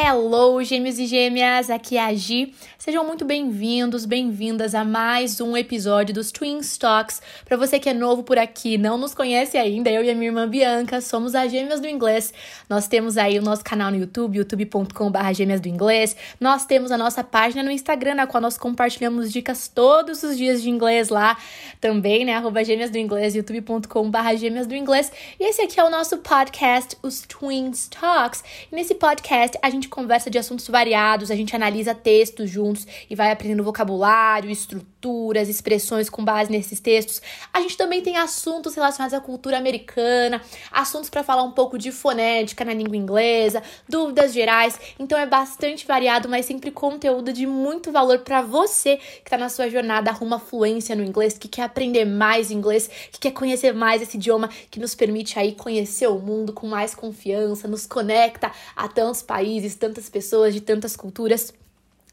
Hello, gêmeos e gêmeas! Aqui é a Gi. Sejam muito bem-vindos, bem-vindas a mais um episódio dos Twin Talks. Para você que é novo por aqui, não nos conhece ainda, eu e a minha irmã Bianca somos as Gêmeas do Inglês. Nós temos aí o nosso canal no YouTube, youtube.com.br Gêmeas do Inglês. Nós temos a nossa página no Instagram, na qual nós compartilhamos dicas todos os dias de inglês lá também, né? Arroba Gêmeas do Inglês, youtube.com.br Gêmeas do Inglês. E esse aqui é o nosso podcast, os Twin Talks. E nesse podcast a gente gente conversa de assuntos variados, a gente analisa textos juntos e vai aprendendo vocabulário, estruturas, expressões com base nesses textos. A gente também tem assuntos relacionados à cultura americana, assuntos para falar um pouco de fonética na língua inglesa, dúvidas gerais. Então é bastante variado, mas sempre conteúdo de muito valor para você que está na sua jornada rumo à fluência no inglês, que quer aprender mais inglês, que quer conhecer mais esse idioma que nos permite aí conhecer o mundo com mais confiança, nos conecta a tantos países países, tantas pessoas, de tantas culturas.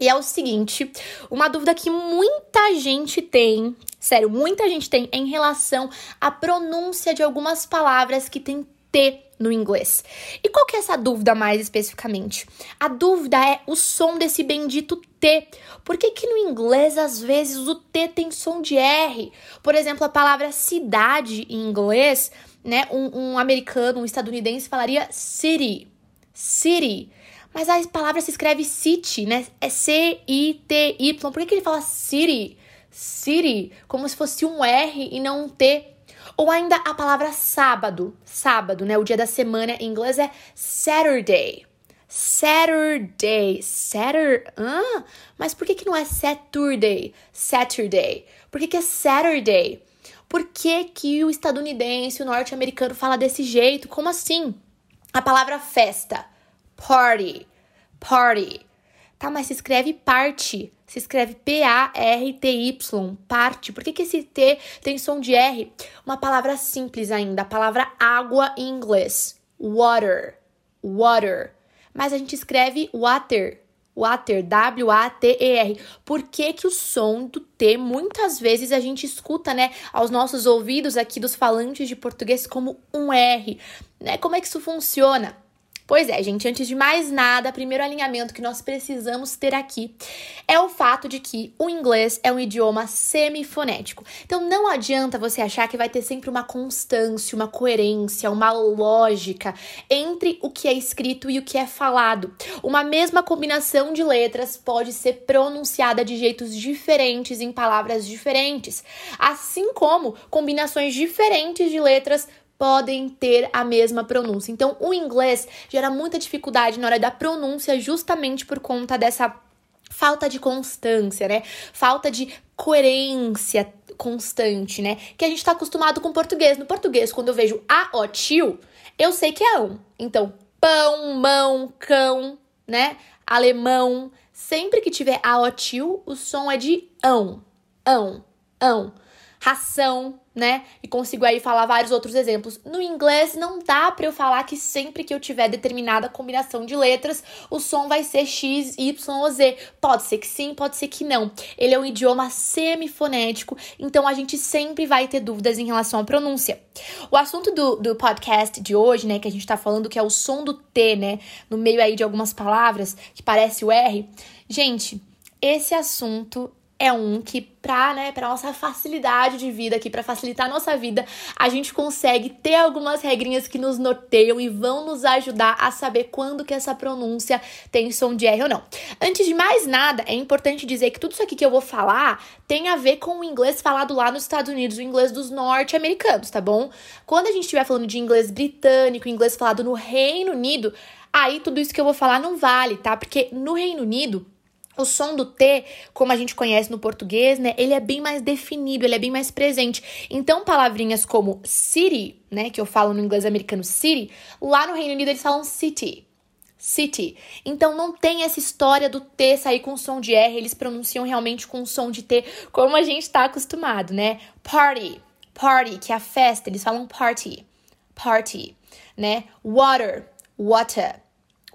E é o seguinte, uma dúvida que muita gente tem, sério, muita gente tem em relação à pronúncia de algumas palavras que tem T no inglês. E qual que é essa dúvida mais especificamente? A dúvida é o som desse bendito T. Por que que no inglês às vezes o T tem som de R? Por exemplo, a palavra cidade em inglês, né, um, um americano, um estadunidense falaria city, city. Mas a palavra se escreve city, né? É C-I-T-Y. Por que, que ele fala city? City, como se fosse um R e não um T. Ou ainda a palavra sábado. Sábado, né? O dia da semana em inglês é Saturday. Saturday. Saturday. Ah, mas por que, que não é Saturday? Saturday. Por que, que é Saturday? Por que, que o estadunidense, o norte-americano fala desse jeito? Como assim? A palavra festa party, party. Tá, mas se escreve parte, se escreve P-A-R-T-Y, parte. Por que, que esse T tem som de R? Uma palavra simples ainda, a palavra água em inglês, water, water. Mas a gente escreve water, water, W-A-T-E-R. Por que, que o som do T, muitas vezes a gente escuta, né, aos nossos ouvidos aqui dos falantes de português como um R, né? Como é que isso funciona? Pois é, gente, antes de mais nada, primeiro alinhamento que nós precisamos ter aqui é o fato de que o inglês é um idioma semifonético. Então não adianta você achar que vai ter sempre uma constância, uma coerência, uma lógica entre o que é escrito e o que é falado. Uma mesma combinação de letras pode ser pronunciada de jeitos diferentes em palavras diferentes, assim como combinações diferentes de letras podem ter a mesma pronúncia. Então, o inglês gera muita dificuldade na hora da pronúncia, justamente por conta dessa falta de constância, né? Falta de coerência constante, né? Que a gente tá acostumado com o português. No português, quando eu vejo a, ó, tio, eu sei que é ão. Então, pão, mão, cão, né? Alemão. Sempre que tiver a, ó, tio, o som é de ão, ão, ão. Ração, né? E consigo aí falar vários outros exemplos. No inglês não dá para eu falar que sempre que eu tiver determinada combinação de letras, o som vai ser X, Y ou Z. Pode ser que sim, pode ser que não. Ele é um idioma semifonético, então a gente sempre vai ter dúvidas em relação à pronúncia. O assunto do, do podcast de hoje, né, que a gente tá falando que é o som do T, né, no meio aí de algumas palavras que parece o R. Gente, esse assunto é um que para né, para nossa facilidade de vida aqui, para facilitar a nossa vida, a gente consegue ter algumas regrinhas que nos norteiam e vão nos ajudar a saber quando que essa pronúncia tem som de R ou não. Antes de mais nada, é importante dizer que tudo isso aqui que eu vou falar tem a ver com o inglês falado lá nos Estados Unidos, o inglês dos norte-americanos, tá bom? Quando a gente estiver falando de inglês britânico, inglês falado no Reino Unido, aí tudo isso que eu vou falar não vale, tá? Porque no Reino Unido o som do T, como a gente conhece no português, né, ele é bem mais definido, ele é bem mais presente. Então, palavrinhas como city, né, que eu falo no inglês americano city, lá no Reino Unido eles falam city. City. Então não tem essa história do T sair com som de R, eles pronunciam realmente com som de T, como a gente está acostumado, né? Party, party, que é a festa, eles falam party, party, né? Water, water,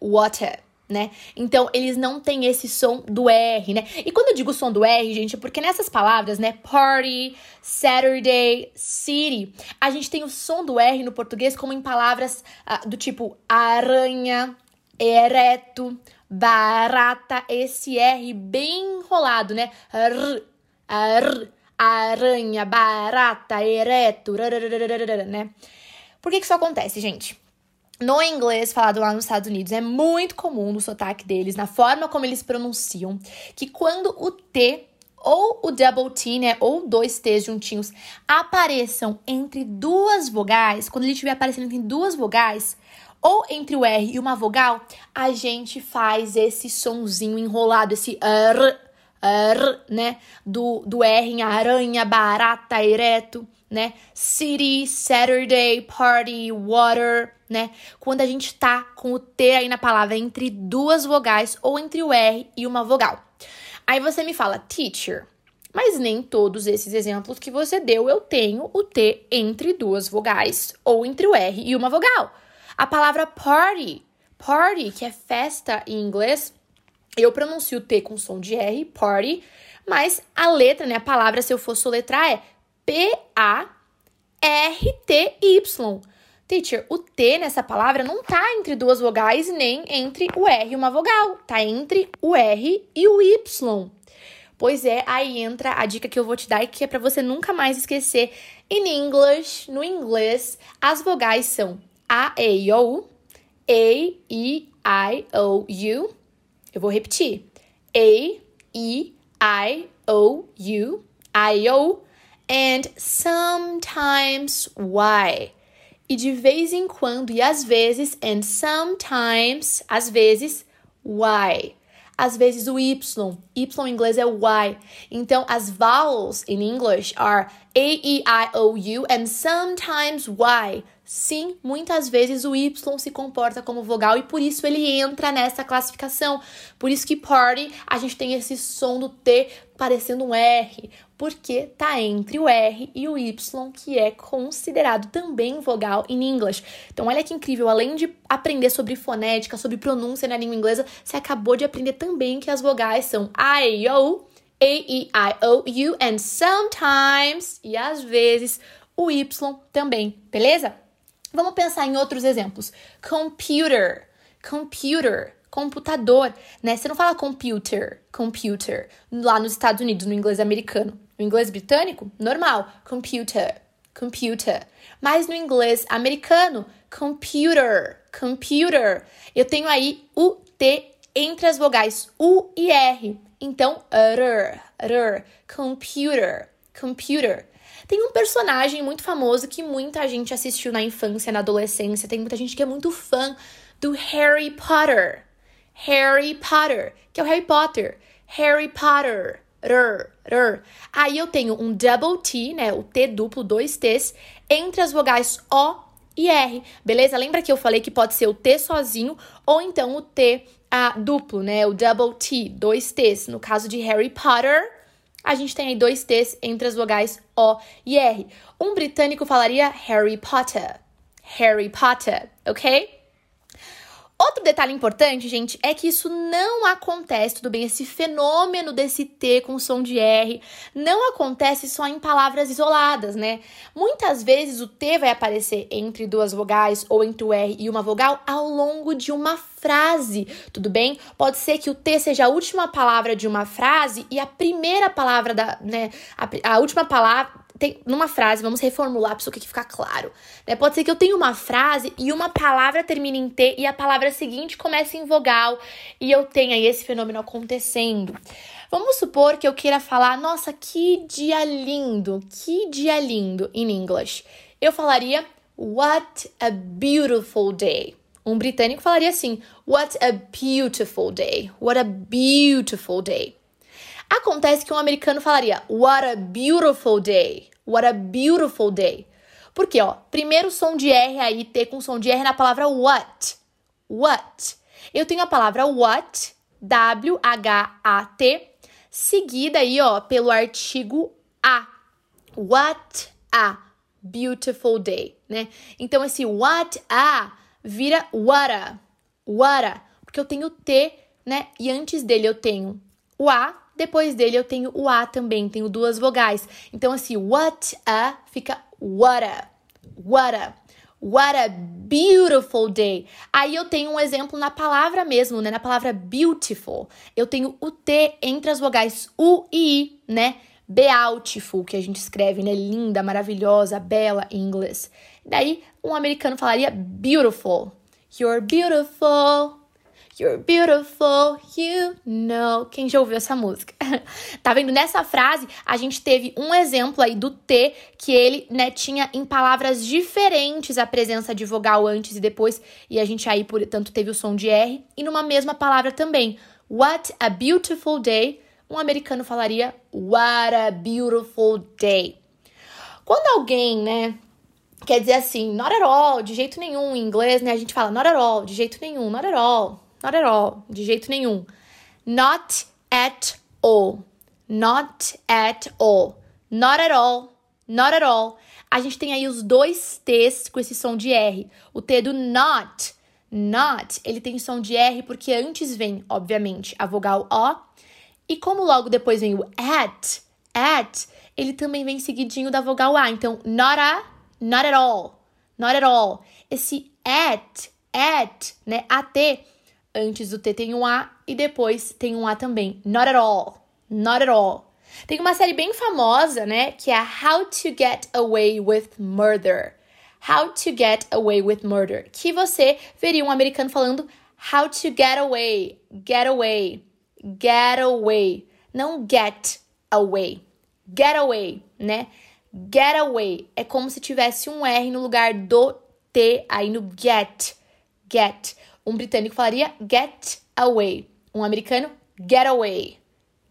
water né? Então, eles não têm esse som do R, né? E quando eu digo som do R, gente, é porque nessas palavras, né? Party, Saturday, city, a gente tem o som do R no português como em palavras uh, do tipo aranha, ereto, barata, esse R bem enrolado, né? R, ar, aranha, barata, ereto, né? Por que, que isso acontece, gente? No inglês falado lá nos Estados Unidos, é muito comum no sotaque deles, na forma como eles pronunciam, que quando o T ou o double T, né, ou dois T's juntinhos, apareçam entre duas vogais, quando ele estiver aparecendo entre duas vogais, ou entre o R e uma vogal, a gente faz esse sonzinho enrolado, esse R, R, né? Do, do R em aranha, barata, ereto, né? City, Saturday, party, water, né? Quando a gente tá com o T aí na palavra entre duas vogais ou entre o R e uma vogal. Aí você me fala, teacher, mas nem todos esses exemplos que você deu eu tenho o T entre duas vogais ou entre o R e uma vogal. A palavra party, party, que é festa em inglês, eu pronuncio o T com som de R, party, mas a letra, né, a palavra, se eu for soletrar, é P-A-R-T-Y. Teacher, o T nessa palavra não tá entre duas vogais nem entre o R e uma vogal, tá entre o R e o Y. Pois é, aí entra a dica que eu vou te dar e que é para você nunca mais esquecer. In English, no inglês, as vogais são a, E, I, O, A, E, I, O, U. Eu vou repetir. A, E, I, O, U, I, O, and sometimes Y. E de vez em quando, e às vezes, and sometimes, às vezes, Y. Às vezes o Y. Y em inglês é Y. Então, as vowels in English are A, E, I, O, U, and sometimes Y. Sim, muitas vezes o Y se comporta como vogal e por isso ele entra nessa classificação. Por isso que party a gente tem esse som do T parecendo um R, porque tá entre o R e o Y, que é considerado também vogal em inglês. Então, olha que incrível, além de aprender sobre fonética, sobre pronúncia na língua inglesa, você acabou de aprender também que as vogais são I, O, A, E, I, O, U, and sometimes, e às vezes, o Y também, beleza? Vamos pensar em outros exemplos. Computer, computer, computador, né? Você não fala computer, computer, lá nos Estados Unidos, no inglês americano. No inglês britânico, normal, computer, computer. Mas no inglês americano, computer, computer. Eu tenho aí o T entre as vogais U e R. Então, r, r, computer, computer. Tem um personagem muito famoso que muita gente assistiu na infância, na adolescência. Tem muita gente que é muito fã do Harry Potter. Harry Potter, que é o Harry Potter. Harry Potter. R, r. Aí eu tenho um double T, né? O T duplo, dois T's, entre as vogais O e R, beleza? Lembra que eu falei que pode ser o T sozinho ou então o T a, duplo, né? O double T, dois T's. No caso de Harry Potter, a gente tem aí dois T's entre as vogais O e R. Um britânico falaria Harry Potter. Harry Potter, ok? Outro detalhe importante, gente, é que isso não acontece, tudo bem? Esse fenômeno desse T com som de R não acontece só em palavras isoladas, né? Muitas vezes o T vai aparecer entre duas vogais ou entre o R e uma vogal ao longo de uma frase, tudo bem? Pode ser que o T seja a última palavra de uma frase e a primeira palavra da, né, a, a última palavra numa frase, vamos reformular para isso aqui ficar claro. Né? Pode ser que eu tenha uma frase e uma palavra termine em T e a palavra seguinte comece em vogal e eu tenha esse fenômeno acontecendo. Vamos supor que eu queira falar, nossa, que dia lindo, que dia lindo em inglês. Eu falaria, what a beautiful day. Um britânico falaria assim, what a beautiful day, what a beautiful day. Acontece que um americano falaria What a beautiful day. What a beautiful day. Porque, ó, primeiro som de R aí, T com som de R na palavra what. What. Eu tenho a palavra what, W-H-A-T, seguida aí, ó, pelo artigo a. What a beautiful day, né? Então, esse what a vira what a. What a. Porque eu tenho T, né? E antes dele eu tenho o A depois dele eu tenho o A também, tenho duas vogais. Então, assim, what a fica what a, what a, What a beautiful day. Aí eu tenho um exemplo na palavra mesmo, né? Na palavra beautiful. Eu tenho o T entre as vogais U e I, né? Beautiful, que a gente escreve, né? Linda, maravilhosa, bela em inglês. Daí, um americano falaria beautiful. You're beautiful. You're beautiful, you know. Quem já ouviu essa música? tá vendo? Nessa frase, a gente teve um exemplo aí do T que ele, né, tinha em palavras diferentes a presença de vogal antes e depois, e a gente aí, portanto, teve o som de R, e numa mesma palavra também. What a beautiful day. Um americano falaria What a beautiful day. Quando alguém, né, quer dizer assim, not at all, de jeito nenhum, em inglês, né, a gente fala not at all, de jeito nenhum, not at all Not at all. De jeito nenhum. Not at all. Not at all. Not at all. Not at all. A gente tem aí os dois T's com esse som de R. O T do not. Not, ele tem som de R porque antes vem, obviamente, a vogal O. E como logo depois vem o at, at, ele também vem seguidinho da vogal A. Então, not a, not at all. Not at all. Esse at, at, né? AT Antes do T tem um A e depois tem um A também. Not at all. Not at all. Tem uma série bem famosa, né? Que é How to Get Away with Murder. How to Get Away with Murder. Que você veria um americano falando How to Get Away. Get Away. Get Away. Não get away. Get away, né? Get away. É como se tivesse um R no lugar do T aí no get. Get. Um britânico falaria get away. Um americano, get away.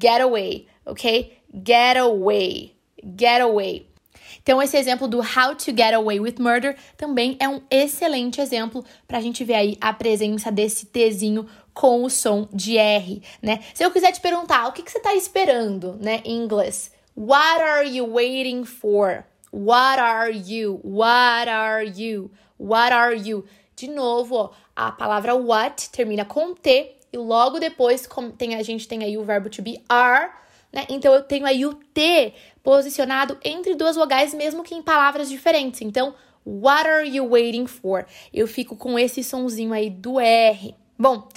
Get away, ok? Get away. Get away. Então, esse exemplo do How to Get Away with Murder também é um excelente exemplo para a gente ver aí a presença desse Tzinho com o som de R, né? Se eu quiser te perguntar, o que, que você está esperando, né, em inglês? What are you waiting for? What are you? What are you? What are you? De novo, ó, a palavra what termina com T e logo depois tem, a gente tem aí o verbo to be are, né? Então eu tenho aí o T posicionado entre duas vogais, mesmo que em palavras diferentes. Então, what are you waiting for? Eu fico com esse sonzinho aí do R. Bom,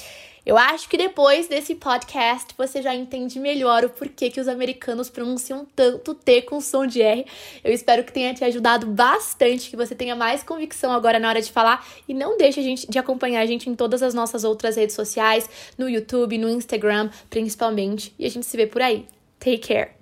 eu acho que depois desse podcast você já entende melhor o porquê que os americanos pronunciam tanto T com som de R. Eu espero que tenha te ajudado bastante, que você tenha mais convicção agora na hora de falar e não deixe a gente de acompanhar a gente em todas as nossas outras redes sociais, no YouTube, no Instagram, principalmente, e a gente se vê por aí. Take care.